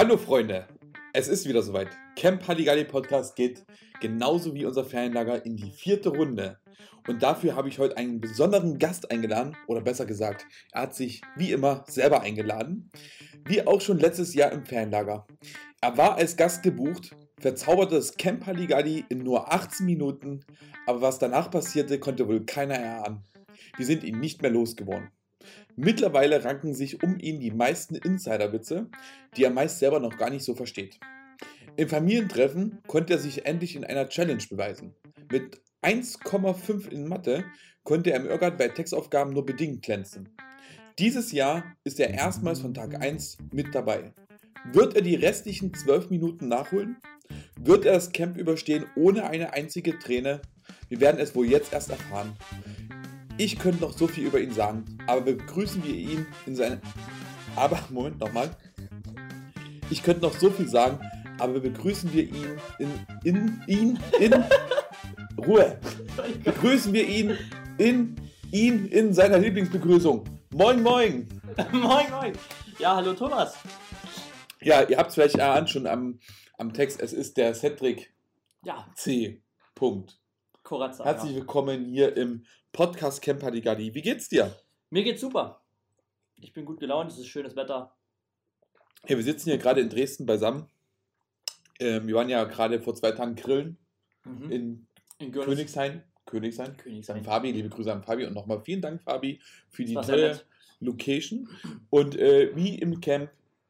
Hallo Freunde, es ist wieder soweit. Camp Halligalli Podcast geht genauso wie unser Ferienlager in die vierte Runde. Und dafür habe ich heute einen besonderen Gast eingeladen, oder besser gesagt, er hat sich wie immer selber eingeladen, wie auch schon letztes Jahr im Ferienlager. Er war als Gast gebucht, verzauberte das Camp Halligalli in nur 18 Minuten, aber was danach passierte, konnte wohl keiner erahnen. Wir sind ihn nicht mehr losgeworden. Mittlerweile ranken sich um ihn die meisten Insiderwitze, die er meist selber noch gar nicht so versteht. Im Familientreffen konnte er sich endlich in einer Challenge beweisen. Mit 1,5 in Mathe konnte er im Irrgarten bei Textaufgaben nur bedingt glänzen. Dieses Jahr ist er erstmals von Tag 1 mit dabei. Wird er die restlichen 12 Minuten nachholen? Wird er das Camp überstehen ohne eine einzige Träne? Wir werden es wohl jetzt erst erfahren. Ich könnte noch so viel über ihn sagen, aber begrüßen wir ihn in seinem. Aber, Moment, nochmal. Ich könnte noch so viel sagen, aber begrüßen wir ihn in. in. ihn. in. Ruhe! Begrüßen wir ihn in. ihn in seiner Lieblingsbegrüßung. Moin, moin! moin, moin! Ja, hallo Thomas! Ja, ihr habt es vielleicht erahnt schon am, am Text, es ist der Cedric Ja, C. Punkt. Koratza. Herzlich ja. willkommen hier im Podcast Camp Hadigalli. Wie geht's dir? Mir geht's super. Ich bin gut gelaunt, es ist schönes Wetter. Ja, wir sitzen hier gerade in Dresden beisammen. Ähm, wir waren ja gerade vor zwei Tagen grillen Mhm. in In. Königshain. Königshain. Königshain. Fabi, liebe Grüße an Fabi und nochmal vielen Dank, Fabi, für die tolle. Location. Und äh, wie im Camp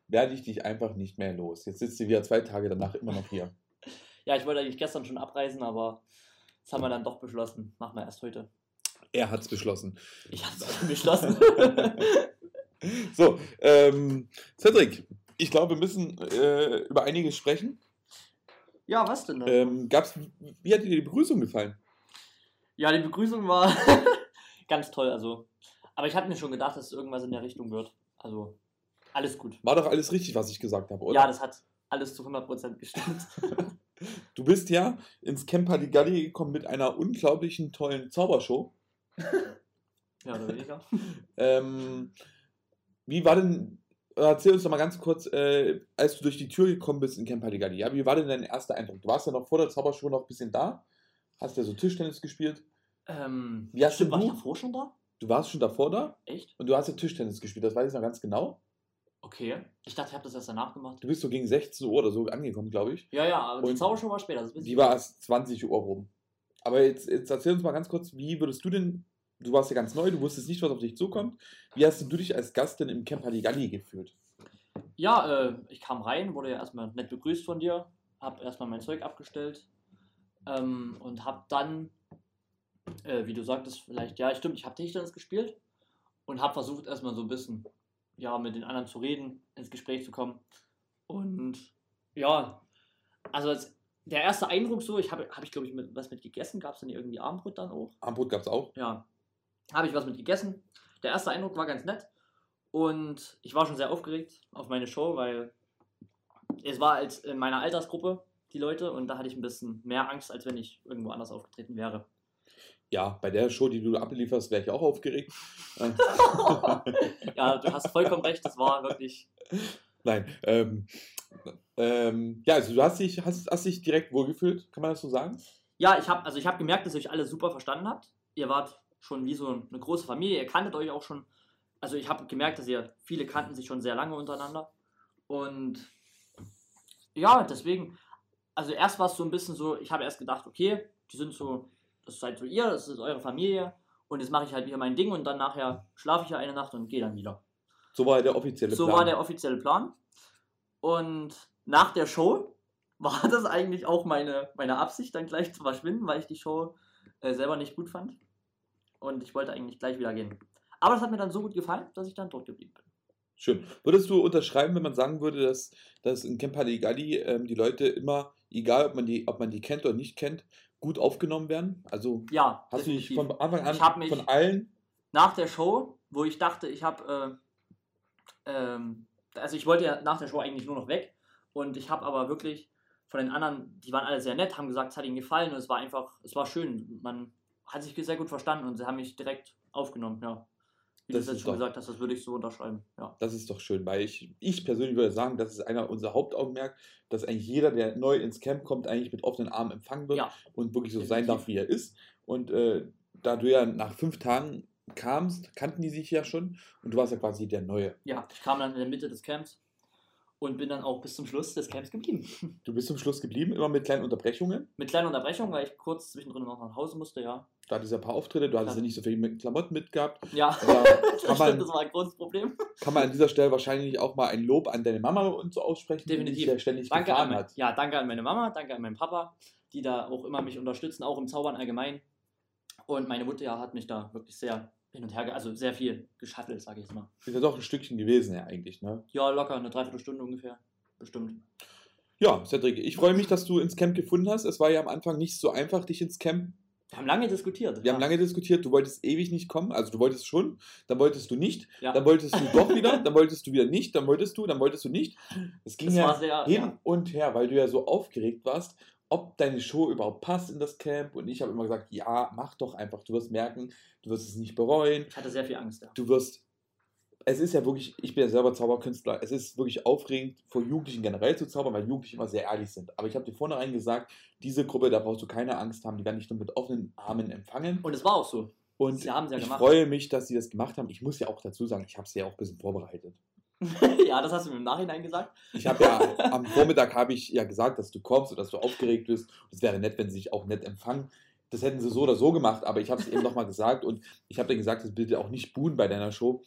werde ich dich einfach nicht mehr los. Jetzt sitzt du wieder zwei Tage danach immer noch hier. Ja, ich wollte eigentlich gestern schon abreisen, aber das haben wir dann doch beschlossen. Machen wir erst heute. Er hat's beschlossen. Ich habe es beschlossen. So, ähm, Cedric, ich glaube, wir müssen äh, über einiges sprechen. ja, was denn? dann? Ähm, gab's, wie hat dir die Begrüßung gefallen? Ja, die Begrüßung war ganz toll. Also, aber ich hatte mir schon gedacht, dass es irgendwas in der Richtung wird. Also, alles gut. War doch alles richtig, was ich gesagt habe, oder? Ja, das hat alles zu 100% gestimmt. Du bist ja ins Camp Hadigalli gekommen mit einer unglaublichen tollen Zaubershow. Ja, oder weniger. Ähm, wie war denn, erzähl uns doch mal ganz kurz, äh, als du durch die Tür gekommen bist in Camp Hadigalli, ja, wie war denn dein erster Eindruck? Du warst ja noch vor der Zaubershow noch ein bisschen da, hast ja so Tischtennis gespielt. Ähm, Wie hast stimmt, denn war ich du- davor schon da? Du warst schon davor da Echt? und du hast ja Tischtennis gespielt, das weiß ich noch ganz genau. Okay. Ich dachte, ich habe das erst danach gemacht. Du bist so gegen 16 Uhr oder so angekommen, glaube ich. Ja, ja, aber die Zaubershow war später. Die ich. war erst 20 Uhr rum. Aber jetzt, jetzt erzähl uns mal ganz kurz, wie würdest du denn, du warst ja ganz neu, du wusstest nicht, was auf dich zukommt. Wie hast du dich als Gast denn im Camp Hadigalli gefühlt? Ja, äh, ich kam rein, wurde ja erstmal nett begrüßt von dir, hab erstmal mein Zeug abgestellt ähm, und hab dann, äh, wie du sagtest, vielleicht, ja, stimmt, ich habe Tischtennis gespielt und hab versucht erstmal so ein bisschen, ja, mit den anderen zu reden, ins Gespräch zu kommen. Und ja, also als, der erste Eindruck so, ich habe, hab ich glaube ich mit, was mit gegessen, gab es dann irgendwie Abendbrot dann auch? Armbrot gab es auch. ja, habe ich was mit gegessen. Der erste Eindruck war ganz nett und ich war schon sehr aufgeregt auf meine Show, weil es war als in meiner Altersgruppe die Leute und da hatte ich ein bisschen mehr Angst, als wenn ich irgendwo anders aufgetreten wäre. Ja, bei der Show, die du ablieferst, wäre ich auch aufgeregt. Ja, du hast vollkommen recht, das war wirklich. Nein. Ähm, ähm, ja, also du hast dich, hast, hast dich direkt wohlgefühlt, kann man das so sagen? Ja, ich habe also ich habe gemerkt, dass ihr euch alle super verstanden habt. Ihr wart schon wie so eine große Familie, ihr kanntet euch auch schon. Also ich habe gemerkt, dass ihr viele kannten sich schon sehr lange untereinander und ja, deswegen also erst war es so ein bisschen so, ich habe erst gedacht, okay, die sind so, das seid so ihr, das ist eure Familie und jetzt mache ich halt wieder mein Ding und dann nachher schlafe ich ja eine Nacht und gehe dann wieder. So war der offizielle So Plan. war der offizielle Plan. Und nach der Show war das eigentlich auch meine, meine Absicht, dann gleich zu verschwinden, weil ich die Show äh, selber nicht gut fand. Und ich wollte eigentlich gleich wieder gehen. Aber das hat mir dann so gut gefallen, dass ich dann dort geblieben bin. Schön. Würdest du unterschreiben, wenn man sagen würde, dass, dass in Camp Hadigalli ähm, die Leute immer, egal ob man, die, ob man die kennt oder nicht kennt, gut aufgenommen werden? Also Ja, hast du dich definitiv. von Anfang an von allen nach der Show, wo ich dachte, ich habe, äh, ähm, also ich wollte ja nach der Show eigentlich nur noch weg und ich habe aber wirklich von den anderen, die waren alle sehr nett, haben gesagt, es hat ihnen gefallen und es war einfach, es war schön. Man hat sich sehr gut verstanden und sie haben mich direkt aufgenommen, ja. Wie Das du jetzt schon doch- gesagt hast, das würde ich so unterschreiben. Ja. Das ist doch schön, weil ich, ich persönlich würde sagen, das ist einer unserer Hauptaugenmerk, dass eigentlich jeder, der neu ins Camp kommt, eigentlich mit offenen Armen empfangen wird Ja. und wirklich so sein Definitiv. darf, wie er ist. Und äh, da du ja nach fünf Tagen kamst, kannten die sich ja schon und du warst ja quasi der Neue. ja, ich kam dann in der Mitte des Camps und bin dann auch bis zum Schluss des Camps geblieben. Du bist zum Schluss geblieben, immer mit kleinen Unterbrechungen. Mit kleinen Unterbrechungen, weil ich kurz zwischendrin noch nach Hause musste, ja. Da hattest du ja ein paar Auftritte, du hattest ja Ja. nicht so viel mit Klamotten mitgehabt. Ja, Da das, stimmt, man, das war ein großes Problem. kann man an dieser Stelle wahrscheinlich auch mal ein Lob an deine Mama und so aussprechen, die Definitiv. dich ja ständig Danke an, gefahren mein, hat. ja, danke an meine Mama, danke an meinen Papa, die da auch immer mich unterstützen, auch im Zaubern allgemein. Und meine Mutter ja, hat mich da wirklich sehr hin und her, also sehr viel geschattelt, sage ich jetzt mal. Ist ja doch ein Stückchen gewesen, ja, eigentlich, ne? Ja, locker, eine Dreiviertelstunde ungefähr. Bestimmt. Ja, Cedric, ich freue mich, dass du ins Camp gefunden hast. Es war ja am Anfang nicht so einfach, dich ins Camp. Wir haben lange diskutiert. Wir haben ja. lange diskutiert, du wolltest ewig nicht kommen. Also du wolltest schon, dann wolltest du nicht, Ja. dann wolltest du doch wieder, dann wolltest du wieder nicht, dann wolltest du, dann wolltest du nicht. Es ging Das ja sehr, hin ja. und her, weil du ja so aufgeregt warst, ob deine Show überhaupt passt in das Camp. Und ich habe immer gesagt, ja, mach doch einfach. Du wirst merken, du wirst es nicht bereuen. Ich hatte sehr viel Angst, ja. Du wirst. Es ist ja wirklich, ich bin ja selber Zauberkünstler, es ist wirklich aufregend, vor Jugendlichen generell zu zaubern, weil Jugendliche immer sehr ehrlich sind. Aber ich habe dir vornherein gesagt, diese Gruppe, da brauchst du keine Angst haben, die werden dich nur mit offenen Armen empfangen. Und es war auch so. Und Sie haben es ja ich gemacht. freue mich, dass sie das gemacht haben. Ich muss ja auch dazu sagen, ich habe sie ja auch ein bisschen vorbereitet. ja, das hast du mir im Nachhinein gesagt. Ich habe ja am Vormittag habe ich ja gesagt, dass du kommst und dass du aufgeregt bist. Es wäre nett, wenn sie sich auch nett empfangen. Das hätten sie so oder so gemacht, aber ich habe es eben nochmal gesagt und ich habe dir gesagt, das bitte auch nicht buhen bei deiner Show.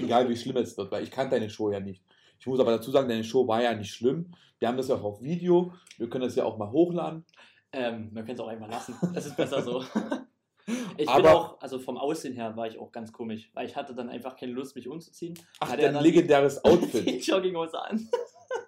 Egal wie schlimm es wird, weil ich kann deine Show ja nicht. Ich muss aber dazu sagen, deine Show war ja nicht schlimm. Wir haben das ja auch auf Video. Wir können das ja auch mal hochladen. Ähm, wir können es auch einfach lassen. Es ist besser so. Ich bin Aber- auch, also vom Aussehen her war ich auch ganz komisch, weil ich hatte dann einfach keine Lust, mich umzuziehen. Ach, dein legendäres Die Outfit. Jogginghose an.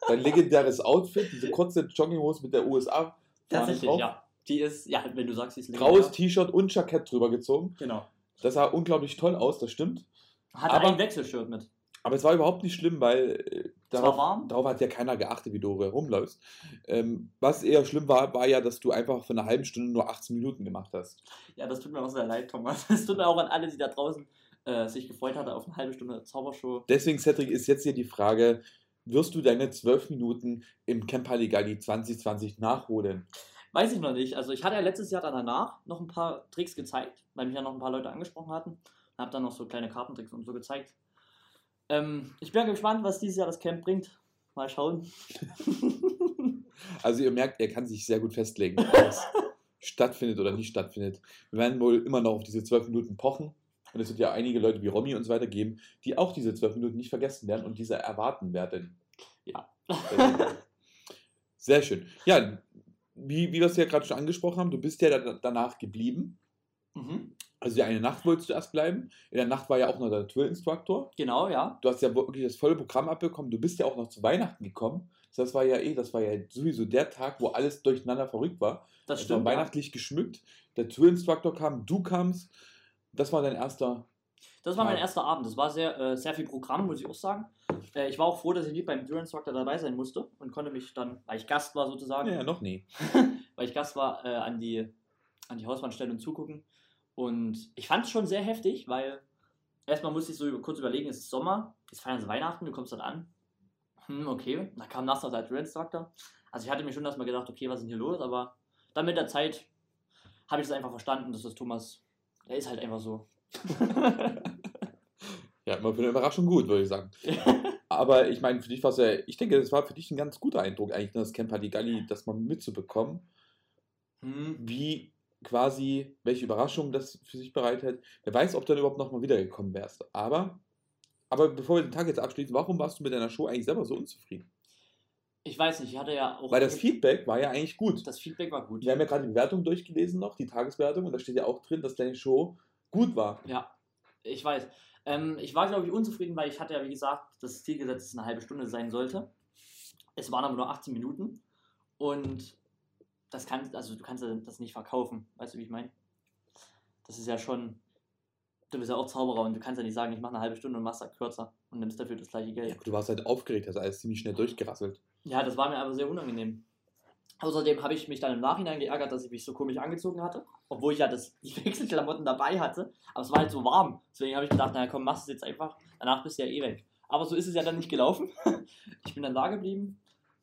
Dein legendäres Outfit, diese kurze Jogginghose mit der USA. Tatsächlich, ja. Die ist, ja, wenn du sagst, die ist Graues legendär. T-Shirt und Jackett drüber gezogen. Genau. Das sah unglaublich toll aus, das stimmt. Hatte Aber- ein Wechselshirt mit. Aber es war überhaupt nicht schlimm, weil äh, darauf, darauf hat ja keiner geachtet, wie du herumläufst. Ähm, was eher schlimm war, war ja, dass du einfach für eine halbe Stunde nur 18 Minuten gemacht hast. Ja, das tut mir auch sehr leid, Thomas. Es tut mir auch an alle, die da draußen äh, sich gefreut hatten auf eine halbe Stunde Zaubershow. Deswegen, Cedric, ist jetzt hier die Frage, wirst du deine 12 Minuten im Camp Halligalli 2020 nachholen? Weiß ich noch nicht. Also ich hatte ja letztes Jahr dann danach noch ein paar Tricks gezeigt, weil mich ja noch ein paar Leute angesprochen hatten. Und habe dann noch so kleine Kartentricks und so gezeigt. Ähm, ich bin gespannt, was dieses Jahr das Camp bringt. Mal schauen. Also ihr merkt, er kann sich sehr gut festlegen, ob es stattfindet oder nicht stattfindet. Wir werden wohl immer noch auf diese 12 Minuten pochen. Und es wird ja einige Leute wie Romy und so weiter geben, die auch diese 12 Minuten nicht vergessen werden und diese erwarten werden. Ja. Sehr schön. Ja, wie, wie wir es ja gerade schon angesprochen haben, du bist ja da, danach geblieben. Mhm. Also eine Nacht wolltest du erst bleiben. In der Nacht war ja auch noch der Tourinstruktor. Genau, ja. Du hast ja wirklich das volle Programm abbekommen. Du bist ja auch noch zu Weihnachten gekommen. Das war ja eh, das war ja sowieso der Tag, wo alles durcheinander verrückt war. Das Es war stimmt. Ja. weihnachtlich geschmückt. Der Tourinstruktor kam, du kamst. Das war dein erster. Das war mein Tag. erster Abend. Das war sehr, äh, sehr viel Programm, muss ich auch sagen. Äh, ich war auch froh, dass ich nicht beim Dure Instructor dabei sein musste und konnte mich dann, weil ich Gast war sozusagen, Ja, noch nie. weil ich Gast war, äh, an, die, an die Hauswand stellen und zugucken. Und ich fand es schon sehr heftig, weil erstmal musste ich so kurz überlegen, es ist Sommer, jetzt feiern sie Weihnachten, du kommst dort an. Hm, okay. Da kam der Dure Instructor. Also ich hatte mir schon erstmal gedacht, okay, was ist denn hier los? Aber dann mit der Zeit habe ich es einfach verstanden, dass das Thomas, der ist halt einfach so. Ja, immer für eine Überraschung gut, würde ich sagen. Aber ich meine, für dich war es ja, ich denke, das war für dich ein ganz guter Eindruck, eigentlich, ne, das Camp Halligalli, das mal mitzubekommen, hm, wie quasi, welche Überraschung das für sich bereitet. Wer weiß, ob du dann überhaupt nochmal wiedergekommen wärst. Aber, aber bevor wir den Tag jetzt abschließen, warum warst du mit deiner Show eigentlich selber so unzufrieden? Ich weiß nicht, ich hatte ja auch. Weil das Feedback war ja eigentlich gut. das Feedback war gut. Wir haben ja gerade die Bewertung durchgelesen noch, die Tageswertung, und da steht ja auch drin, dass deine Show gut war. Ja, ich weiß. Ähm, ich war, glaube ich, unzufrieden, weil ich hatte ja, wie gesagt, das Ziel gesetzt, dass es eine halbe Stunde sein sollte. Es waren aber nur 18 Minuten und das kann, also du kannst das nicht verkaufen. Weißt du, wie ich meine? Das ist ja schon. Du bist ja auch Zauberer und du kannst ja nicht sagen, ich mache eine halbe Stunde und machst das kürzer und nimmst dafür das gleiche Ja, Geld. du warst halt aufgeregt, hast alles ziemlich schnell durchgerasselt. Ja, das war mir aber sehr unangenehm. Außerdem habe ich mich dann im Nachhinein geärgert, dass ich mich so komisch angezogen hatte, obwohl ich ja das, die Wechselklamotten dabei hatte. Aber es war halt so warm. Deswegen habe ich gedacht, naja komm, machst du es jetzt einfach. Danach bist du ja eh weg. Aber so ist es ja dann nicht gelaufen. Ich bin dann da geblieben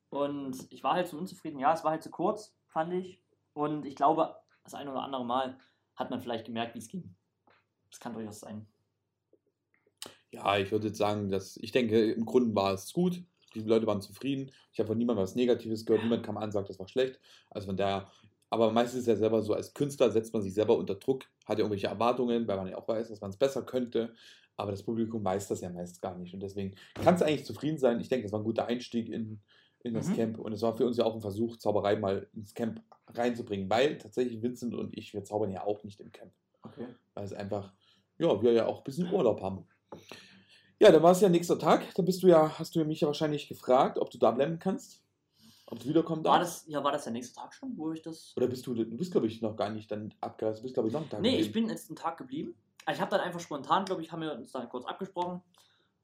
und ich war halt so unzufrieden. Ja, es war halt zu kurz, fand ich. Und ich glaube, das ein oder andere Mal hat man vielleicht gemerkt, wie es ging. Das kann durchaus sein. Ja, ich würde jetzt sagen, dass ich denke, im Grunde war es gut. Die Leute waren zufrieden. Ich habe von niemandem was Negatives gehört. Niemand kam an und sagt, das war schlecht. Also von daher, aber meistens ist es ja selber so, als Künstler setzt man sich selber unter Druck, hat ja irgendwelche Erwartungen, weil man ja auch weiß, dass man es besser könnte. Aber das Publikum weiß das ja meist gar nicht. Und deswegen kann es eigentlich zufrieden sein. Ich denke, es war ein guter Einstieg in, in das Mhm. Camp. Und es war für uns ja auch ein Versuch, Zauberei mal ins Camp reinzubringen. Weil tatsächlich Vincent und ich, wir zaubern ja auch nicht im Camp. Okay. Weil es einfach, ja, wir ja auch ein bisschen Urlaub haben. Ja, dann war es ja nächster Tag. Da bist du ja, hast du ja mich ja wahrscheinlich gefragt, ob du da bleiben kannst. Ob du wiederkommen War darfst. das, ja, war das der nächste Tag schon, wo ich das. Oder bist du, du bist, glaube ich, noch gar nicht dann abgereist. Du bist, glaube ich, noch einen Tag Nee, ich geblieben. bin jetzt einen Tag geblieben. Ich habe dann einfach spontan, glaube ich, haben wir uns dann kurz abgesprochen.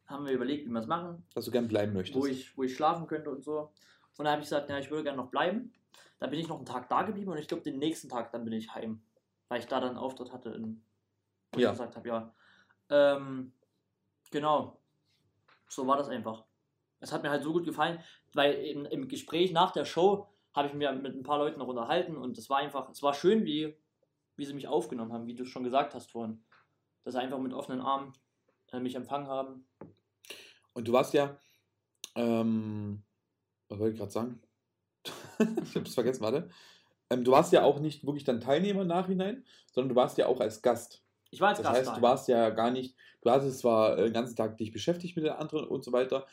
Haben wir überlegt, wie wir es machen, Dass du gern bleiben möchtest. wo ich, wo ich schlafen könnte und so. Und dann habe ich gesagt, ja, ich würde gerne noch bleiben. Dann bin ich noch einen Tag da geblieben und ich glaube, den nächsten Tag dann bin ich heim. Weil ich da dann einen Auftritt hatte, in, wo Ja. ich gesagt habe, ja. Ähm, genau. So war das einfach. Es hat mir halt so gut gefallen, weil in, im Gespräch nach der Show habe ich mir mit ein paar Leuten noch unterhalten und es war einfach, es war schön, wie, wie sie mich aufgenommen haben, wie du schon gesagt hast vorhin. Dass sie einfach mit offenen Armen äh, mich empfangen haben. Und du warst ja, ähm, was wollte ich gerade sagen? ich habe es vergessen, warte. Ähm, du warst ja auch nicht wirklich dann Teilnehmer im Nachhinein, sondern du warst ja auch als Gast. Ich war als Das Gast heißt, da. du warst ja gar nicht, du hattest zwar äh, den ganzen Tag dich beschäftigt mit den anderen und so weiter,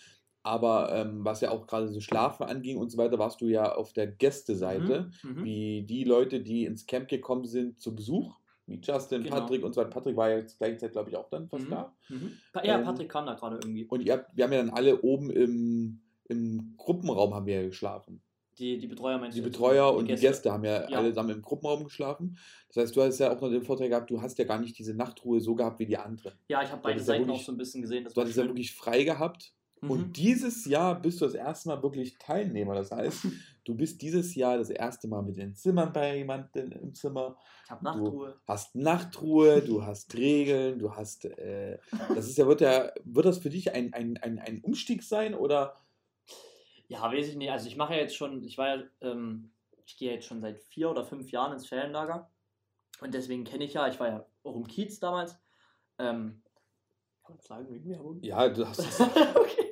aber ähm, was ja auch gerade so Schlafen anging und so weiter, warst du ja auf der Gästeseite, Mhm. Mhm. wie die Leute, die ins Camp gekommen sind zu Besuch, wie Justin, Genau. Patrick und so weiter. Patrick war ja zur gleichen Zeit, glaube ich, auch dann fast Mhm. da. Mhm. Ja, Ähm, Patrick kam da gerade irgendwie. Und ihr habt, wir haben ja dann alle oben im, im Gruppenraum haben wir ja geschlafen. Die, die Betreuer meinst Die? Betreuer und die Gäste haben ja, Ja. alle zusammen im Gruppenraum geschlafen. Das heißt, du hast ja auch noch den Vorteil gehabt, du hast ja gar nicht diese Nachtruhe so gehabt wie die anderen. Ja, ich habe beide hattest ja Seiten wirklich- auch so ein bisschen gesehen. Das Du war hattest ja wirklich frei gehabt. Mhm. Und dieses Jahr bist du das erste Mal wirklich Teilnehmer. Das heißt, du bist dieses Jahr das erste Mal mit den Zimmern bei jemandem im Zimmer. ich habe Nachtruhe. Hast Nachtruhe, du hast Regeln, du hast. Äh, das ist ja, wird ja, wird das für dich ein, ein, ein, ein Umstieg sein oder? Ja, weiß ich nicht. Also ich mache ja jetzt schon, ich war ja, ähm, ich gehe jetzt schon seit vier oder fünf Jahren ins Ferienlager. Und deswegen kenne ich ja, ich war ja auch im Kiez damals. Ähm, kann man sagen, wegen Werbung? Ja, du hast das. okay,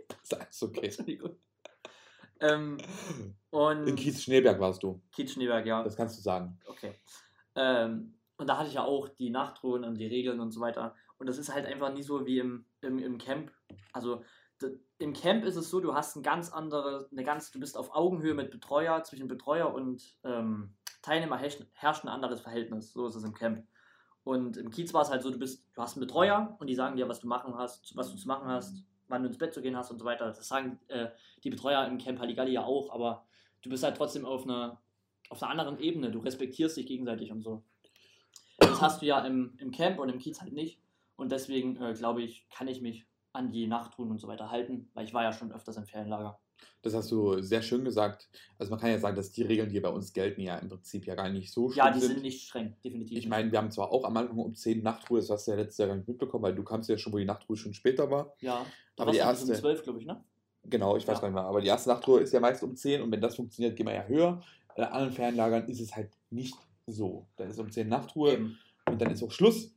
ist okay. Entschuldigung. Ähm, und In Kiez Schneeberg warst du. Kiez Schneeberg, ja. Das kannst du sagen. Okay. Ähm, und da hatte ich ja auch die Nachtruhen und die Regeln und so weiter. Und das ist halt einfach nie so wie im, im, im Camp. Also im Camp ist es so, du hast ein ganz andere, eine ganz, du bist auf Augenhöhe mit Betreuer, zwischen Betreuer und ähm, Teilnehmer herrscht, herrscht ein anderes Verhältnis. So ist es im Camp. Und im Kiez war es halt so, du bist, du hast einen Betreuer und die sagen dir, was du machen hast, was du zu machen hast, wann du ins Bett zu gehen hast und so weiter. Das sagen äh, die Betreuer im Camp Halligalli ja auch, aber du bist halt trotzdem auf einer, auf einer anderen Ebene. Du respektierst dich gegenseitig und so. Das hast du ja im, im Camp und im Kiez halt nicht. Und deswegen, äh, glaube ich, kann ich mich an die Nachtruhen und so weiter halten, weil ich war ja schon öfters im Ferienlager. Das hast du sehr schön gesagt. Also man kann ja sagen, dass die Regeln, die bei uns gelten, ja im Prinzip ja gar nicht so schlimm Ja, die sind nicht streng, definitiv. Ich meine, wir haben zwar auch am Anfang um 10 Nachtruhe, das hast du ja letztes Jahr gar nicht mitbekommen, weil du kamst ja schon, wo die Nachtruhe schon später war. ja, aber die bis um erste- 12, glaube ich, ne? Genau, ich weiß Ja. gar nicht mehr. Aber die erste Nachtruhe ist ja meist um 10 und wenn das funktioniert, gehen wir ja höher. Bei anderen Fernlagern ist es halt nicht so. Da ist um 10 Nachtruhe Eben. und dann ist auch Schluss.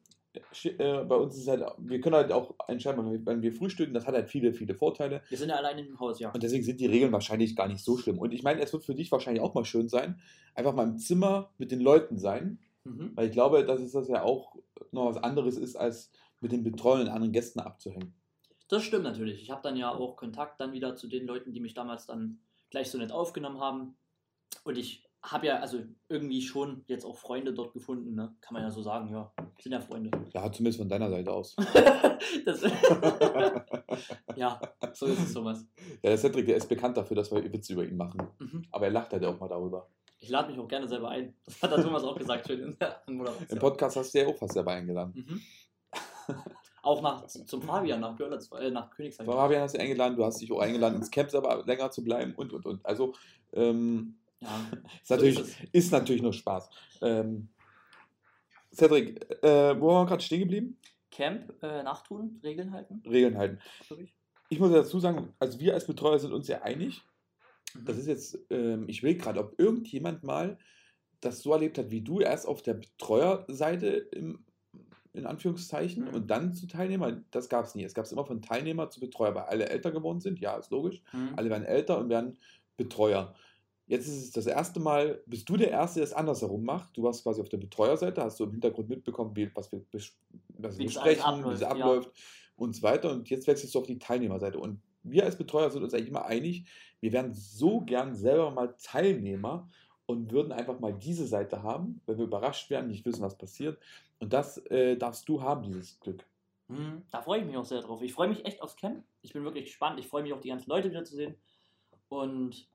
Äh, bei uns ist halt, wir können halt auch entscheiden, wenn wir frühstücken, das hat halt viele, viele Vorteile. Wir sind ja allein im Haus, ja. Und deswegen sind die Regeln wahrscheinlich gar nicht so schlimm. Und ich meine, es wird für dich wahrscheinlich auch mal schön sein, einfach mal im Zimmer mit den Leuten sein. Mhm. Weil ich glaube, dass es das ja auch noch was anderes ist, als mit den betreuenden anderen Gästen abzuhängen. Das stimmt natürlich. Ich habe dann ja auch Kontakt dann wieder zu den Leuten, die mich damals dann gleich so nett aufgenommen haben. Und ich habe ja also irgendwie schon jetzt auch Freunde dort gefunden, ne? Kann man ja so sagen, ja. Sind ja Freunde. Ja, zumindest von deiner Seite aus. ja, so ist es sowas. Ja, der Cedric, der ist bekannt dafür, dass wir Witze über ihn machen. Mhm. Aber er lacht halt auch mal darüber. Ich lade mich auch gerne selber ein. Das hat der Thomas auch gesagt, schön in der Im. Podcast hast du ja auch fast selber eingeladen. Mhm. Auch nach, zum Fabian, nach, Görlitz, äh, nach Königshain. Fabian hast du eingeladen, du hast dich auch eingeladen, ins Camp selber länger zu bleiben und, und, und. Also, ähm, Ja, ist, natürlich, ist es. ist natürlich nur Spaß. Ähm, Cedric, äh, wo waren wir gerade stehen geblieben? Camp, äh, Nachtun, Regeln halten, Regeln halten. ich. Ich muss dazu sagen, also wir als Betreuer sind uns sehr einig. Mhm. Das ist jetzt, ähm, ich will gerade, ob irgendjemand mal das so erlebt hat wie du, erst auf der Betreuerseite im, in Anführungszeichen Mhm. und dann zu Teilnehmer. Das gab es nie. Es gab es immer von Teilnehmer zu Betreuer, weil alle älter geworden sind. Ja, ist logisch. Mhm. Alle werden älter und werden Betreuer. Jetzt ist es das erste Mal, bist du der Erste, der es andersherum macht. Du warst quasi auf der Betreuerseite, hast du im Hintergrund mitbekommen, wie, was wir, was wir besprechen, wie es abläuft, ja. abläuft und so weiter. Und jetzt wechselst du auf die Teilnehmerseite. Und wir als Betreuer sind uns eigentlich immer einig, wir wären so gern selber mal Teilnehmer und würden einfach mal diese Seite haben, weil wir überrascht werden, nicht wissen, was passiert. Und das äh, darfst du haben, dieses Glück. Mhm. Da freue ich mich auch sehr drauf. Ich freue mich echt aufs Camp. Ich bin wirklich gespannt. Ich freue mich auch, die ganzen Leute wiederzusehen. Und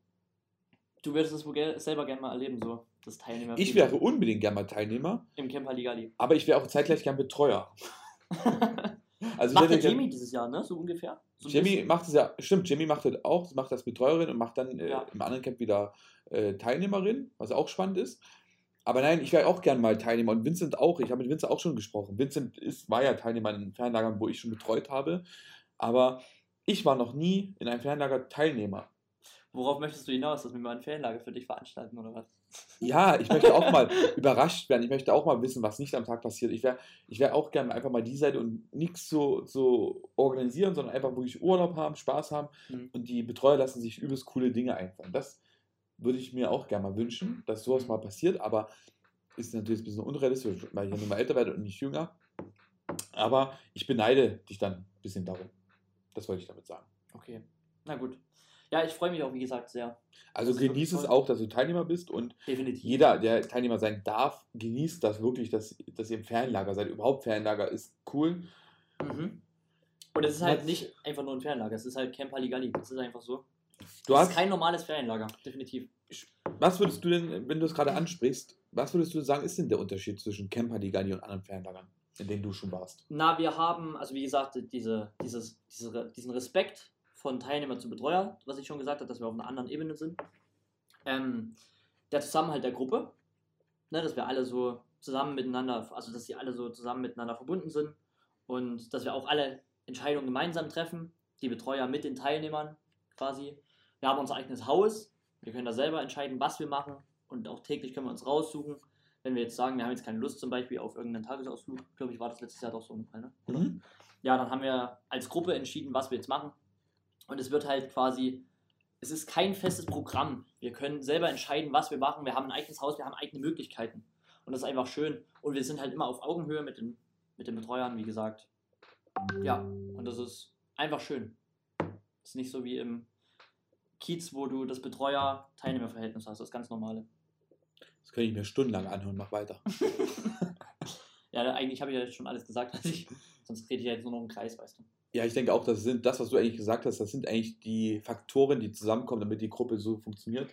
du würdest es wohl selber gerne mal erleben, so das Teilnehmer. Ich wäre unbedingt gern mal Teilnehmer, im Camp Halligalli. aber ich wäre auch zeitgleich gern Betreuer. Also Macht der Jamie dieses Jahr, ne? So ungefähr. So Jamie bisschen. macht es ja, stimmt, Jamie macht das auch, macht das Betreuerin und macht dann äh, Ja. im anderen Camp wieder äh, Teilnehmerin, was auch spannend ist. Aber nein, ich wäre auch gern mal Teilnehmer und Vincent auch. Ich habe mit Vincent auch schon gesprochen. Vincent ist, war ja Teilnehmer in Fernlagern, wo ich schon betreut habe. Aber ich war noch nie in einem Fernlager Teilnehmer. Worauf möchtest du hinaus, dass wir mal ein Ferienlager für dich veranstalten oder was? Ja, ich möchte auch mal überrascht werden. Ich möchte auch mal wissen, was nicht am Tag passiert. Ich wäre ich wär auch gerne einfach mal die Seite und nichts so, so organisieren, sondern einfach wirklich Urlaub haben, Spaß haben Mhm. und die Betreuer lassen sich übelst coole Dinge einfallen. Das würde ich mir auch gerne mal wünschen, dass sowas mal passiert, aber ist natürlich ein bisschen unrealistisch, weil ich ja nun mal älter werde und nicht jünger. Aber ich beneide dich dann ein bisschen darum. Das wollte ich damit sagen. Okay, na gut. Ja, ich freue mich auch, wie gesagt, sehr. Also Das genieß es auch, dass du Teilnehmer bist und Definitiv. jeder, der Teilnehmer sein darf, genießt das wirklich, dass, dass ihr im Fernlager seid. Überhaupt Fernlager ist cool. Mhm. Und es ist halt Was- nicht einfach nur ein Ferienlager, es ist halt Camp Halligalli. Das ist einfach so. Du es hast, ist kein normales Ferienlager, definitiv. was würdest du denn, wenn du es gerade ansprichst, was würdest du sagen, ist denn der Unterschied zwischen Camp Halligalli und anderen Fernlagern, in denen du schon warst? Na, wir haben, also wie gesagt, diese, dieses, diese, diesen Respekt von Teilnehmer zu Betreuer, was ich schon gesagt habe, dass wir auf einer anderen Ebene sind. Ähm, der Zusammenhalt der Gruppe, ne, dass wir alle so zusammen miteinander, also dass sie alle so zusammen miteinander verbunden sind und dass wir auch alle Entscheidungen gemeinsam treffen, die Betreuer mit den Teilnehmern quasi. Wir haben unser eigenes Haus, wir können da selber entscheiden, was wir machen und auch täglich können wir uns raussuchen. Wenn wir jetzt sagen, wir haben jetzt keine Lust zum Beispiel auf irgendeinen Tagesausflug, glaube ich, war das letztes Jahr doch so ein Fall, ne? Mhm. ja, dann haben wir als Gruppe entschieden, was wir jetzt machen. Und es wird halt quasi, es ist kein festes Programm. Wir können selber entscheiden, was wir machen. Wir haben ein eigenes Haus, wir haben eigene Möglichkeiten. Und das ist einfach schön. Und wir sind halt immer auf Augenhöhe mit den, mit den Betreuern, wie gesagt. Ja, und das ist einfach schön. Das ist nicht so wie im Kiez, wo du das Betreuer-Teilnehmerverhältnis hast, das ganz normale. Das kann ich mir stundenlang anhören, mach weiter. Ja, eigentlich habe ich ja schon alles gesagt, ich, sonst rede ich ja jetzt nur noch im Kreis, weißt du. Ja, ich denke auch, das sind das, was du eigentlich gesagt hast, das sind eigentlich die Faktoren, die zusammenkommen, damit die Gruppe so funktioniert.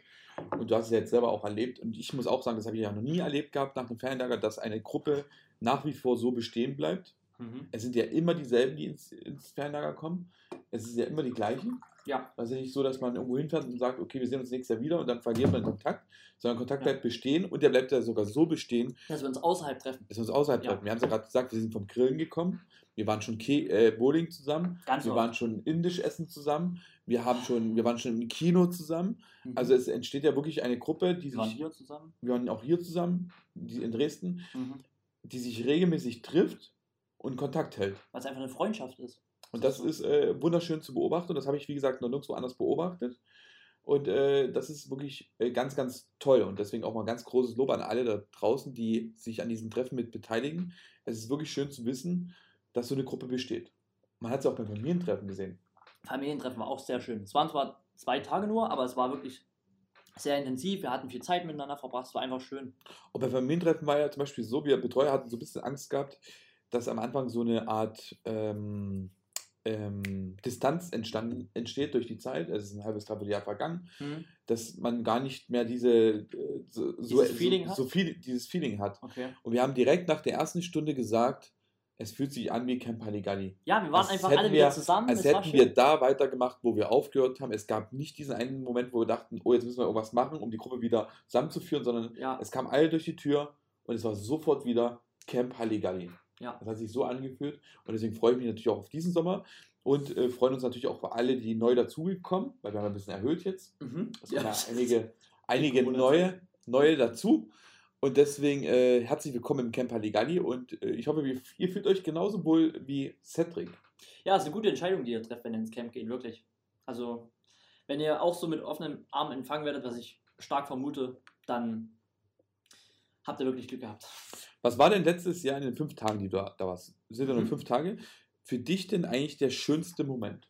Und du hast es jetzt selber auch erlebt. Und ich muss auch sagen, das habe ich ja noch nie erlebt gehabt nach dem Fernlager, dass eine Gruppe nach wie vor so bestehen bleibt. Mhm. Es sind ja immer dieselben, die ins, ins Fernlager kommen. Es ist ja immer die gleichen. Ja, Also nicht so, dass man irgendwo hinfährt und sagt, okay, wir sehen uns nächstes Jahr wieder und dann verliert man den Kontakt, sondern Kontakt Ja. bleibt bestehen und der bleibt ja sogar so bestehen, dass wir uns außerhalb treffen. dass wir uns außerhalb Ja. treffen. Wir haben es ja gerade gesagt, wir sind vom Grillen gekommen, wir waren schon Ke äh, Bowling zusammen, Ganz wir oft. waren schon indisch essen zusammen, wir, haben schon, wir waren schon im Kino zusammen. Mhm. Also es entsteht ja wirklich eine Gruppe, die wir waren sich, hier zusammen. wir waren auch hier zusammen, die in Dresden, Mhm. die sich regelmäßig trifft und Kontakt hält. Es einfach eine Freundschaft ist. Und das ist äh, wunderschön zu beobachten. Und das habe ich, wie gesagt, noch nirgendwo anders beobachtet. Und äh, das ist wirklich äh, ganz, ganz toll. Und deswegen auch mal ganz großes Lob an alle da draußen, die sich an diesen Treffen mit beteiligen. Es ist wirklich schön zu wissen, dass so eine Gruppe besteht. Man hat es auch beim Familientreffen gesehen. Familientreffen war auch sehr schön. Es waren zwar zwei Tage nur, aber es war wirklich sehr intensiv. Wir hatten viel Zeit miteinander verbracht. Es war einfach schön. Und bei Familientreffen war ja zum Beispiel so, wir Betreuer hatten so ein bisschen Angst gehabt, dass am Anfang so eine Art ähm, ähm, Distanz entstanden, entsteht durch die Zeit. Es ist ein halbes, dreiviertel Jahr vergangen. Mhm. dass man gar nicht mehr diese äh, so, so, Dieses Feeling so, hat? so viel, dieses Feeling hat. Okay. Und wir haben direkt nach der ersten Stunde gesagt, es fühlt sich an wie Camp Halligalli. Ja, wir waren Als einfach alle wir- wieder zusammen. Als hätten wir da weitergemacht, wo wir aufgehört haben. Es gab nicht diesen einen Moment, wo wir dachten, oh, jetzt müssen wir irgendwas machen, um die Gruppe wieder zusammenzuführen, sondern Ja, es kamen alle durch die Tür und es war sofort wieder Camp Halligalli. ja. Das hat sich so angefühlt und deswegen freue ich mich natürlich auch auf diesen Sommer und äh, freuen uns natürlich auch für alle, die neu dazugekommen, weil wir haben ein bisschen erhöht jetzt. Mhm. Es kommen ja. ja einige, einige neue, neue dazu. Und deswegen äh, herzlich willkommen im Camp Halligalli und äh, ich hoffe, ihr fühlt euch genauso wohl wie Cedric. Ja, ist eine gute Entscheidung, die ihr trefft, wenn ihr ins Camp geht, wirklich. Also, wenn ihr auch so mit offenen Armen empfangen werdet, was ich stark vermute, dann habt ihr wirklich Glück gehabt. Was war denn letztes Jahr in den fünf Tagen, die du da warst? Sind ja nur Mhm. fünf Tage. Für dich denn eigentlich der schönste Moment?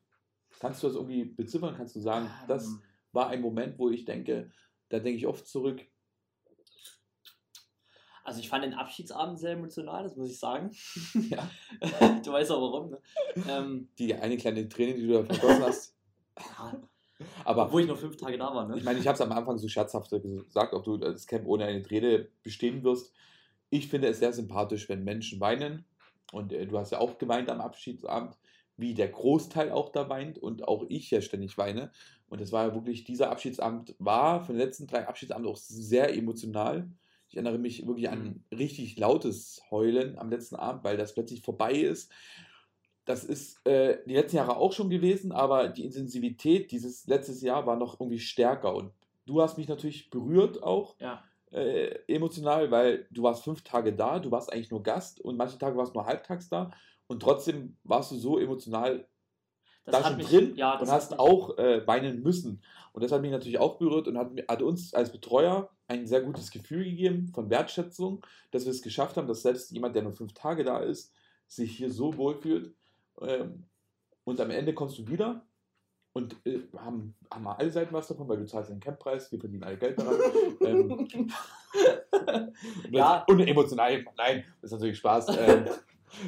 Kannst du das irgendwie beziffern? Kannst du sagen, das Ähm, war ein Moment, wo ich denke, da denke ich oft zurück. Also, ich fand den Abschiedsabend sehr emotional, das muss ich sagen. Ja. du weißt auch warum, ne? Ähm, Die eine kleine Träne, die du da vergossen hast. ja, Aber obwohl ich noch fünf Tage da war, ne? ich meine, ich habe es am Anfang so scherzhaft gesagt, ob du das Camp ohne eine Träne bestehen wirst. Ich finde es sehr sympathisch, wenn Menschen weinen. Und äh, du hast ja auch geweint am Abschiedsabend, wie der Großteil auch da weint und auch ich ja ständig weine. Und es war ja wirklich, dieser Abschiedsabend war von den letzten drei Abschiedsabenden auch sehr emotional. Ich erinnere mich wirklich an richtig lautes Heulen am letzten Abend, weil das plötzlich vorbei ist. Das ist äh, die letzten Jahre auch schon gewesen, aber die Intensivität dieses letztes Jahr war noch irgendwie stärker. Und du hast mich natürlich berührt auch ja. äh, emotional, weil du warst fünf Tage da, du warst eigentlich nur Gast und manche Tage warst du nur halbtags da und trotzdem warst du so emotional da schon mich- drin ja, und hast auch äh, weinen müssen. Und das hat mich natürlich auch berührt und hat, hat uns als Betreuer ein sehr gutes Gefühl gegeben von Wertschätzung, dass wir es geschafft haben, dass selbst jemand, der nur fünf Tage da ist, sich hier so wohlfühlt. Ähm, und am Ende kommst du wieder und äh, haben, haben wir alle Seiten was davon, weil du zahlst den Camppreis, wir verdienen alle Geld daran. ähm, Ja. Und emotional, nein, das ist natürlich Spaß. Ähm,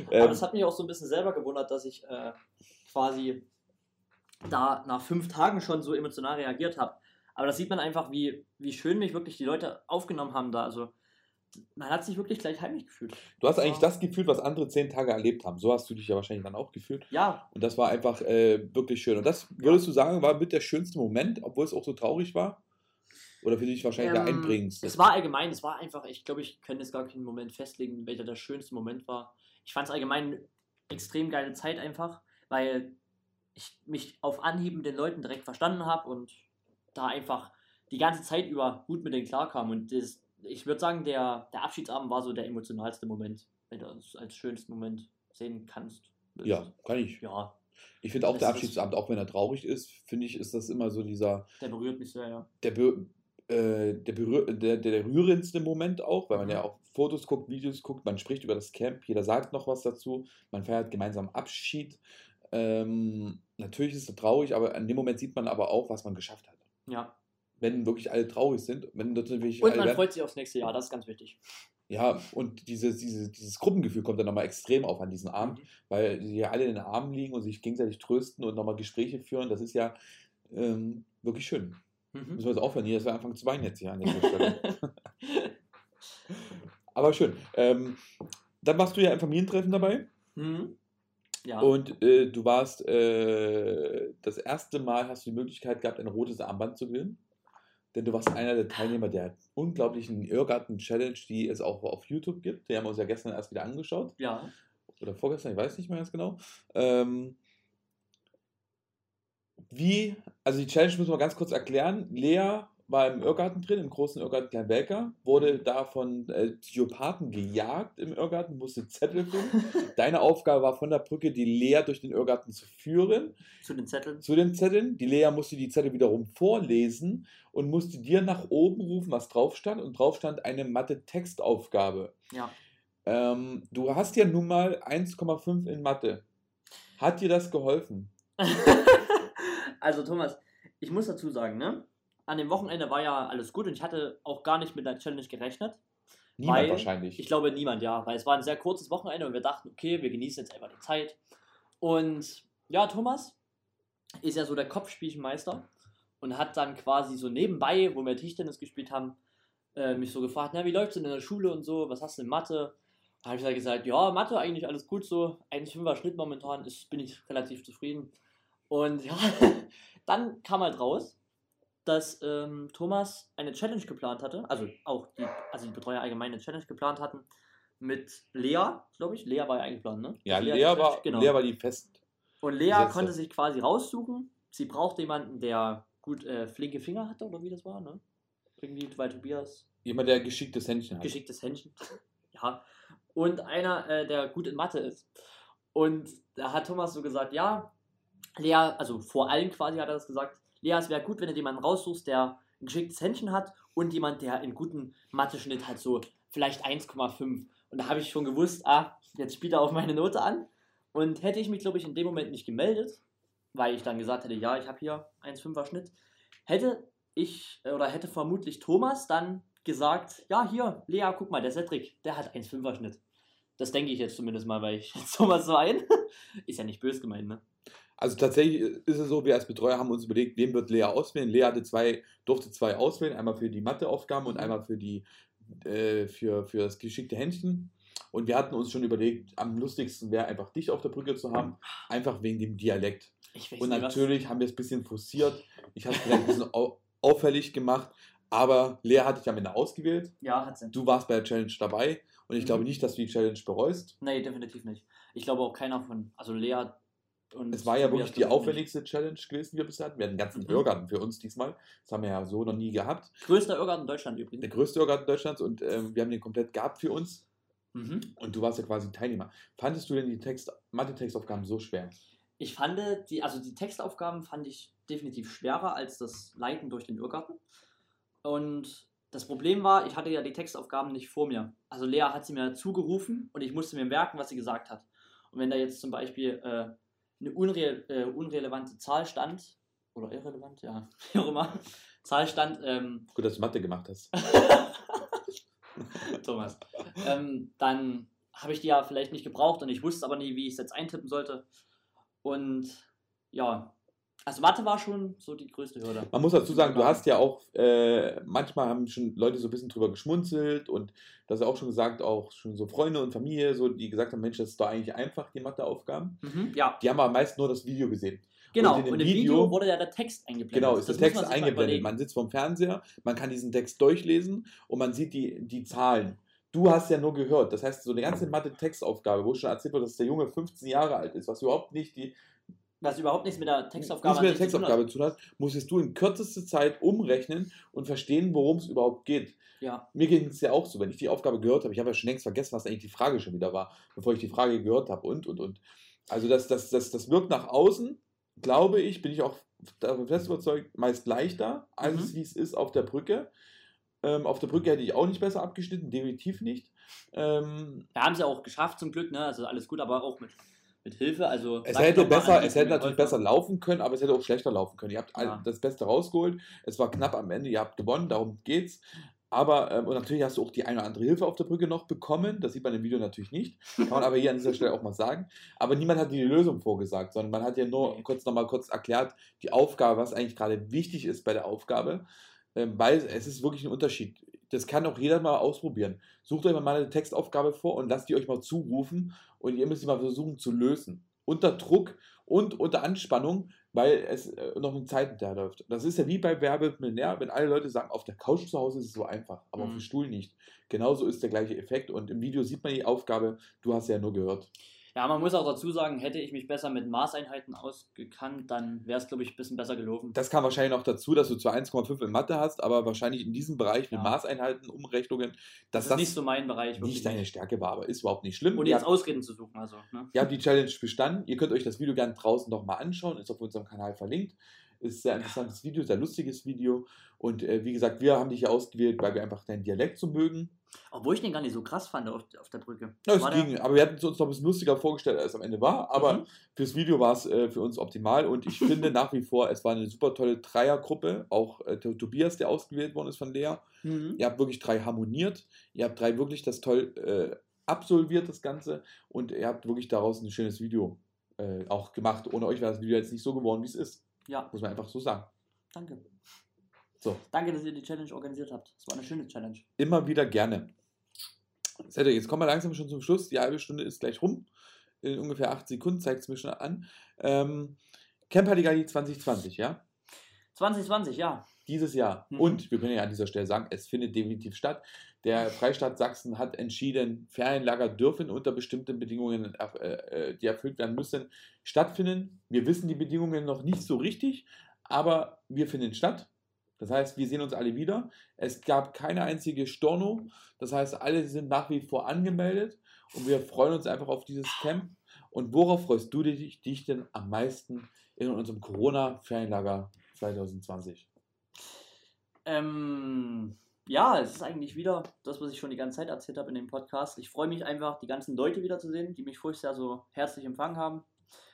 Aber ähm, das hat mich auch so ein bisschen selber gewundert, dass ich äh, quasi da nach fünf Tagen schon so emotional reagiert habe. Aber das sieht man einfach, wie, wie schön mich wirklich die Leute aufgenommen haben da. Also man hat sich wirklich gleich heimlich gefühlt. du hast eigentlich das gefühlt, was andere zehn Tage erlebt haben. So hast du dich ja wahrscheinlich dann auch gefühlt. Ja, Und das war einfach äh, wirklich schön. Und das würdest du sagen, war mit der schönste Moment, obwohl es auch so traurig war? Oder für dich wahrscheinlich der ähm, einprägendste? es war allgemein, es war einfach, ich glaube, ich könnte jetzt gar keinen Moment festlegen, welcher der schönste Moment war. Ich fand es allgemein eine extrem geile Zeit einfach, weil ich mich auf Anhieb mit den Leuten direkt verstanden habe und da einfach die ganze Zeit über gut mit denen klarkam. Und das, ich würde sagen, der, der Abschiedsabend war so der emotionalste Moment, wenn du es als schönsten Moment sehen kannst. ja, kann ich. Ja, Ich finde auch der Abschiedsabend, auch wenn er traurig ist, finde ich, ist das immer so dieser, der berührt mich sehr, ja. der, be, äh, der, berühr, der, der, der rührendste Moment auch, weil man Mhm. ja auch Fotos guckt, Videos guckt, man spricht über das Camp, jeder sagt noch was dazu, man feiert gemeinsam Abschied. Ähm, natürlich ist es traurig, aber in dem Moment sieht man aber auch, was man geschafft hat. Ja. Wenn wirklich alle traurig sind, wenn natürlich Und man werden- freut sich aufs nächste Jahr, das ist ganz wichtig. Ja, und dieses, dieses, dieses Gruppengefühl kommt dann nochmal extrem auf an diesen Abend, Mhm. weil die ja alle in den Armen liegen und sich gegenseitig trösten und nochmal Gespräche führen. Das ist ja ähm, wirklich schön. Mhm. Müssen wir jetzt aufhören, hier, dass wir anfangen zu weinen jetzt hier an der Stelle. Aber schön. Ähm, dann warst du ja im Familientreffen dabei Mhm. Ja. und äh, du warst äh, das erste Mal hast du die Möglichkeit gehabt, ein rotes Armband zu gewinnen. Denn du warst einer der Teilnehmer der unglaublichen Irrgarten-Challenge, die es auch auf YouTube gibt. Die haben wir uns ja gestern erst wieder angeschaut. ja. Oder vorgestern, ich weiß nicht mehr ganz genau. Ähm, wie, also die Challenge müssen wir ganz kurz erklären. Lea war im Irrgarten drin, im großen Irrgarten Kleinwelker, wurde da von äh, Psychopathen gejagt im Irrgarten, musste Zettel finden. Deine Aufgabe war von der Brücke, die Lea durch den Irrgarten zu führen, Zu den Zetteln. zu den Zetteln. Die Lea musste die Zettel wiederum vorlesen und musste dir nach oben rufen, was drauf stand. Und drauf stand eine Mathe-Textaufgabe. Ja. Ähm, du hast ja nun mal 1,5 in Mathe. Hat dir das geholfen? also Thomas, ich muss dazu sagen, ne? An dem Wochenende war ja alles gut und ich hatte auch gar nicht mit der Challenge gerechnet. Niemand Weil wahrscheinlich. Ich glaube niemand, ja, weil es war ein sehr kurzes Wochenende und wir dachten, okay, wir genießen jetzt einfach die Zeit. Und ja, Thomas ist ja so der Kopfspielchenmeister und hat dann quasi so nebenbei, wo wir Tischtennis gespielt haben, äh, mich so gefragt, na, wie läuft's denn in der Schule und so, was hast du in Mathe? Da habe ich halt gesagt, ja, Mathe eigentlich alles gut so. 1,5er Schnitt momentan ist, bin ich relativ zufrieden. Und ja, dann kam halt raus, dass ähm, Thomas eine Challenge geplant hatte, also auch die, also die Betreuer allgemein eine Challenge geplant hatten mit Lea, glaube ich. Lea war ja eingeplant, ne? Ja, Lea Lea, war, genau. Lea war die fest. Und Lea Gesetze. konnte sich quasi raussuchen. Sie brauchte jemanden, der gut äh, flinke Finger hatte, oder wie das war, ne? Irgendwie, weil Tobias Jemand, der geschicktes Händchen hat. geschicktes Händchen. ja. Und einer, äh, der gut in Mathe ist. Und da hat Thomas so gesagt, ja, Lea, also vor allem quasi hat er das gesagt, Lea, es wäre gut, wenn du jemanden raussuchst, der ein geschicktes Händchen hat und jemand, der einen guten Mathe-Schnitt hat, so vielleicht 1,5. Und da habe ich schon gewusst, ah, jetzt spielt er auf meine Note an. Und hätte ich mich, glaube ich, in dem Moment nicht gemeldet, weil ich dann gesagt hätte, ja, ich habe hier 1,5er Schnitt, hätte ich oder hätte vermutlich Thomas dann gesagt, ja, hier, Lea, guck mal, der Cedric, der hat 1,5er Schnitt. Das denke ich jetzt zumindest mal, weil ich jetzt Thomas so ein. Ist ja nicht böse gemeint, ne? Also tatsächlich ist es so, wir als Betreuer haben uns überlegt, wen wird Lea auswählen. Lea hatte zwei, durfte zwei auswählen, einmal für die Matheaufgaben und Mhm. einmal für, die, äh, für, für das geschickte Händchen. Und wir hatten uns schon überlegt, am lustigsten wäre einfach dich auf der Brücke zu haben, einfach wegen dem Dialekt. Und nicht, was- natürlich haben wir es ein bisschen forciert. Ich habe es vielleicht ein bisschen au auffällig gemacht, aber Lea hatte ich am Ende ausgewählt. Ja, hat sie. Du warst bei der Challenge dabei und ich Mhm. glaube nicht, dass du die Challenge bereust. Nee, definitiv nicht. Ich glaube auch keiner von, also Lea und Es war ja wirklich die aufwendigste Challenge gewesen, die wir bisher hatten. Wir hatten einen ganzen Mhm. Irrgarten für uns diesmal. Das haben wir ja so noch nie gehabt. Größter Irrgarten in Deutschland Der übrigens. größte Irrgarten Deutschlands und ähm, wir haben den komplett gehabt für uns. Mhm. Und du warst ja quasi Teilnehmer. Fandest du denn die Text Mathe-Textaufgaben so schwer? Ich fand die, also die Textaufgaben fand ich definitiv schwerer als das Leiten durch den Irrgarten. Und das Problem war, ich hatte ja die Textaufgaben nicht vor mir. Also Lea hat sie mir zugerufen und ich musste mir merken, was sie gesagt hat. Und wenn da jetzt zum Beispiel äh, eine unre äh, unrelevante Zahl stand, oder irrelevant, ja, wie auch immer, Zahl stand, ähm, Gut, dass du Mathe gemacht hast. Thomas, ähm, dann habe ich die ja vielleicht nicht gebraucht und ich wusste aber nie, wie ich es jetzt eintippen sollte. Und ja, also Mathe war schon so die größte Hürde. Man muss dazu sagen, du hast ja auch, äh, manchmal haben schon Leute so ein bisschen drüber geschmunzelt und das ist auch schon gesagt, auch schon so Freunde und Familie, so, die gesagt haben, Mensch, das ist doch eigentlich einfach, die Matheaufgaben. Mhm, ja, Die haben aber meist nur das Video gesehen. genau. in dem Und im Video, Video- wurde ja der Text eingeblendet. Genau, ist Das der Text man eingeblendet. Man sitzt vorm Fernseher, man kann diesen Text durchlesen und man sieht die, die Zahlen. Du hast ja nur gehört. Das heißt, so eine ganze Mathe-Textaufgabe, wo schon erzählt wird, dass der Junge 15 Jahre alt ist, was überhaupt nicht die Was überhaupt nichts mit der Textaufgabe nichts mit der sich zu tun hat. Textaufgabe zu tun hat, musstest du in kürzester Zeit umrechnen und verstehen, worum es überhaupt geht. Ja, Mir ging es ja auch so, wenn ich die Aufgabe gehört habe, ich habe ja schon längst vergessen, was eigentlich die Frage schon wieder war, bevor ich die Frage gehört habe und, und, und. Also das, das, das, das wirkt nach außen, glaube ich, bin ich auch davon fest überzeugt, meist leichter, als Mhm. wie es ist auf der Brücke. Ähm, auf der Brücke hätte ich auch nicht besser abgeschnitten, definitiv nicht. Ähm, wir haben sie auch geschafft zum Glück, ne? Also alles gut, aber auch mit, mit Hilfe. Also es hätte, besser, es hätte natürlich besser laufen können, aber es hätte auch schlechter laufen können. Ihr habt Ja. das Beste rausgeholt. Es war knapp am Ende, ihr habt gewonnen, darum geht's. Aber, ähm, und natürlich hast du auch die eine oder andere Hilfe auf der Brücke noch bekommen. Das sieht man im Video natürlich nicht. Kann man aber hier an dieser Stelle auch mal sagen. Aber niemand hat dir die Lösung vorgesagt, sondern man hat ja nur kurz nochmal kurz erklärt, die Aufgabe, was eigentlich gerade wichtig ist bei der Aufgabe. Ähm, weil es ist wirklich ein Unterschied. Das kann auch jeder mal ausprobieren. Sucht euch mal eine Textaufgabe vor und lasst die euch mal zurufen und ihr müsst die mal versuchen zu lösen. Unter Druck und unter Anspannung, weil es äh, noch eine Zeit hinterherläuft. Das ist ja wie bei Werbe Millionär, wenn alle Leute sagen, auf der Couch zu Hause ist es so einfach, aber auf Mhm. dem Stuhl nicht. Genauso ist der gleiche Effekt und im Video sieht man die Aufgabe, du hast ja nur gehört. Ja, man muss auch dazu sagen, hätte ich mich besser mit Maßeinheiten ausgekannt, dann wäre es, glaube ich, ein bisschen besser gelaufen. Das kam wahrscheinlich noch dazu, dass du zwar 1,5 in Mathe hast, aber wahrscheinlich in diesem Bereich mit Ja. Maßeinheiten, Umrechnungen, dass das das, ist nicht so mein Bereich. nicht wirklich deine Stärke war, aber ist überhaupt nicht schlimm. Und Ihr jetzt habt- Ausreden zu suchen, also. Ne? Ihr habt die Challenge bestanden. Ihr könnt euch das Video gerne draußen nochmal anschauen. Ist auf unserem Kanal verlinkt. Ist ein sehr interessantes Video, sehr lustiges Video. Und äh, wie gesagt, wir haben dich hier ausgewählt, weil wir einfach deinen Dialekt so mögen. Obwohl ich den gar nicht so krass fand auf, auf der Brücke. Ja, es der- ging, aber wir hatten es uns noch ein bisschen lustiger vorgestellt, als es am Ende war. Aber Mhm. fürs Video war es äh, für uns optimal. Und ich finde nach wie vor, es war eine super tolle Dreiergruppe. Auch äh, der Tobias, der ausgewählt worden ist von Lea. Mhm. Ihr habt wirklich drei harmoniert. Ihr habt drei wirklich das toll äh, absolviert, das Ganze. Und ihr habt wirklich daraus ein schönes Video äh, auch gemacht. Ohne euch wäre das Video jetzt nicht so geworden, wie es ist. Ja, Muss man einfach so sagen. danke. So. Danke, dass ihr die Challenge organisiert habt. Es war eine schöne Challenge. Immer wieder gerne. Cedric, jetzt kommen wir langsam schon zum Schluss. Die halbe Stunde ist gleich rum. In ungefähr acht Sekunden zeigt es mir schon an. Ähm, Camp Halligalli 2020, ja? 2020, ja. Dieses Jahr. Mhm. Und wir können ja an dieser Stelle sagen, es findet definitiv statt. Der Freistaat Sachsen hat entschieden, Ferienlager dürfen unter bestimmten Bedingungen, äh, äh, die erfüllt werden müssen, stattfinden. Wir wissen die Bedingungen noch nicht so richtig, aber wir finden statt. Das heißt, wir sehen uns alle wieder. Es gab keine einzige Storno. Das heißt, alle sind nach wie vor angemeldet und wir freuen uns einfach auf dieses Camp. Und worauf freust du dich, dich denn am meisten in unserem Corona-Ferienlager 2020? Ähm, ja, es ist eigentlich wieder das, was ich schon die ganze Zeit erzählt habe in dem Podcast. Ich freue mich einfach, die ganzen Leute wiederzusehen, die mich vorher sehr so herzlich empfangen haben,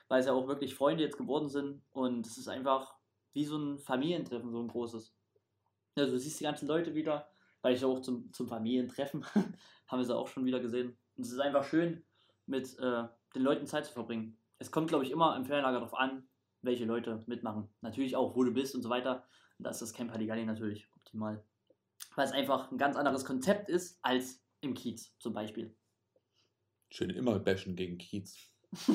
weil es ja auch wirklich Freunde jetzt geworden sind. Und es ist einfach wie so ein Familientreffen, so ein großes. Also du siehst die ganzen Leute wieder, weil ich auch zum, zum Familientreffen haben wir sie auch schon wieder gesehen. Und es ist einfach schön, mit äh, den Leuten Zeit zu verbringen. Es kommt, glaube ich, immer im Ferienlager darauf an, welche Leute mitmachen. Natürlich auch, wo du bist und so weiter. Und da ist das Camp Halligalli natürlich optimal. Weil es einfach ein ganz anderes Konzept ist als im Kiez zum Beispiel. Schön immer bashen gegen Kiez.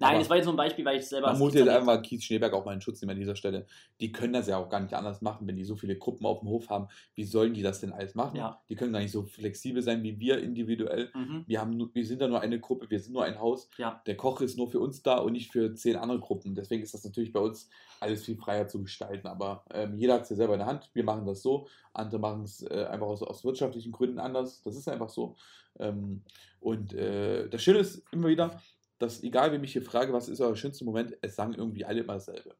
Nein, Aber das war jetzt nur ein Beispiel, weil ich selber. Man muss jetzt einfach Kiez Schneeberg auch mal in Schutz nehmen an dieser Stelle. Die können das ja auch gar nicht anders machen, wenn die so viele Gruppen auf dem Hof haben. Wie sollen die das denn alles machen? Ja. Die können gar nicht so flexibel sein wie wir individuell. Mhm. Wir, haben wir sind da nur eine Gruppe, wir sind nur ein Haus. Ja. Der Koch ist nur für uns da und nicht für zehn andere Gruppen. Deswegen ist das natürlich bei uns alles viel freier zu gestalten. Aber ähm, jeder hat es ja selber in der Hand. Wir machen das so. Andere machen es äh, einfach aus, aus wirtschaftlichen Gründen anders. Das ist einfach so. Ähm, und äh, das Schöne ist immer wieder, dass egal, wem ich hier frage, was ist euer schönster Moment, es sagen irgendwie alle immer dasselbe.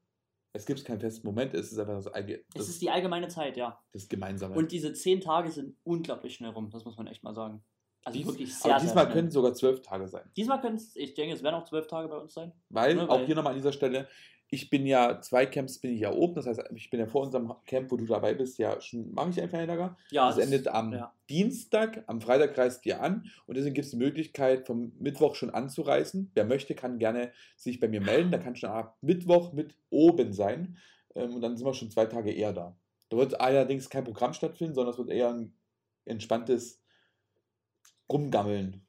Es gibt keinen festen Moment, es ist einfach das, Allge Es ist die allgemeine Zeit, ja. das Gemeinsame. Und diese zehn Tage sind unglaublich schnell rum, das muss man echt mal sagen. Also Dies, wirklich sehr, aber diesmal sehr können es sogar zwölf Tage sein. Diesmal können es, ich denke, es werden auch zwölf Tage bei uns sein. Weil, Ne, auch weil- hier nochmal an dieser Stelle, ich bin ja, zwei Camps bin ich ja oben, das heißt, ich bin ja vor unserem Camp, wo du dabei bist, ja schon, mache ich ein Ferienlager. Ja, das endet am ja. Dienstag, am Freitag reist ihr an und deswegen gibt es die Möglichkeit, vom Mittwoch schon anzureisen. Wer möchte, kann gerne sich bei mir melden, da kann schon ab Mittwoch mit oben sein ähm, und dann sind wir schon zwei Tage eher da. Da wird allerdings kein Programm stattfinden, sondern es wird eher ein entspanntes Rumgammeln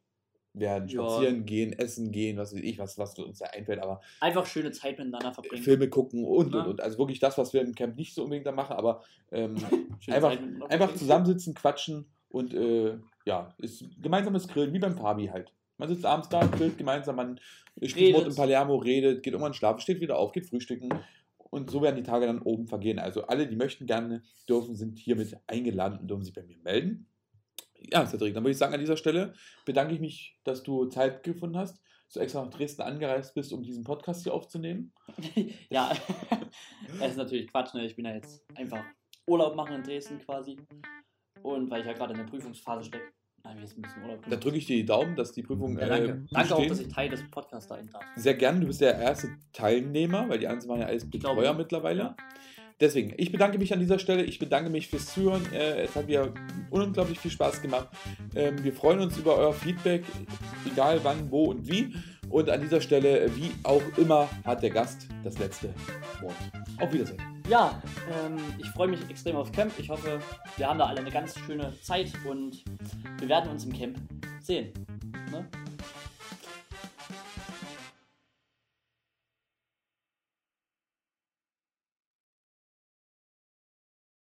werden, Ja. spazieren gehen, essen gehen, was weiß ich, was, was uns da einfällt, aber Einfach schöne Zeit miteinander verbringen. Filme gucken und, Ja. und, und. Also wirklich das, was wir im Camp nicht so unbedingt da machen, aber ähm, einfach, einfach zusammensitzen, quatschen und äh, ja, ist gemeinsames Grillen, wie beim Fabi halt. Man sitzt abends da, grillt gemeinsam, man spielt. Mord in Palermo, redet, geht irgendwann schlafen, steht wieder auf, geht frühstücken und so werden die Tage dann oben vergehen. Also alle, die möchten gerne, dürfen, sind hiermit eingeladen und dürfen sich bei mir melden. Ja, Cedric, dann würde ich sagen, an dieser Stelle bedanke ich mich, dass du Zeit gefunden hast, so extra nach Dresden angereist bist, um diesen Podcast hier aufzunehmen. ja, es ist natürlich Quatsch, ne? Ich bin ja jetzt einfach Urlaub machen in Dresden quasi. Und weil ich ja gerade in der Prüfungsphase stecke, Da drücke ich dir die Daumen, dass die Prüfung Ja, danke. äh, danke auch, dass ich Teil des Podcasts sein darf. Sehr gerne, du bist der erste Teilnehmer, weil die anderen waren ja alles Betreuer mittlerweile. Ja. Deswegen, ich bedanke mich an dieser Stelle. Ich bedanke mich fürs Zuhören. Äh, es hat mir unglaublich viel Spaß gemacht. Ähm, wir freuen uns über euer Feedback, egal wann, wo und wie. Und an dieser Stelle, wie auch immer, hat der Gast das letzte Wort. Auf Wiedersehen. Ja, ähm, ich freue mich extrem aufs Camp. Ich hoffe, wir haben da alle eine ganz schöne Zeit und wir werden uns im Camp sehen. Ne?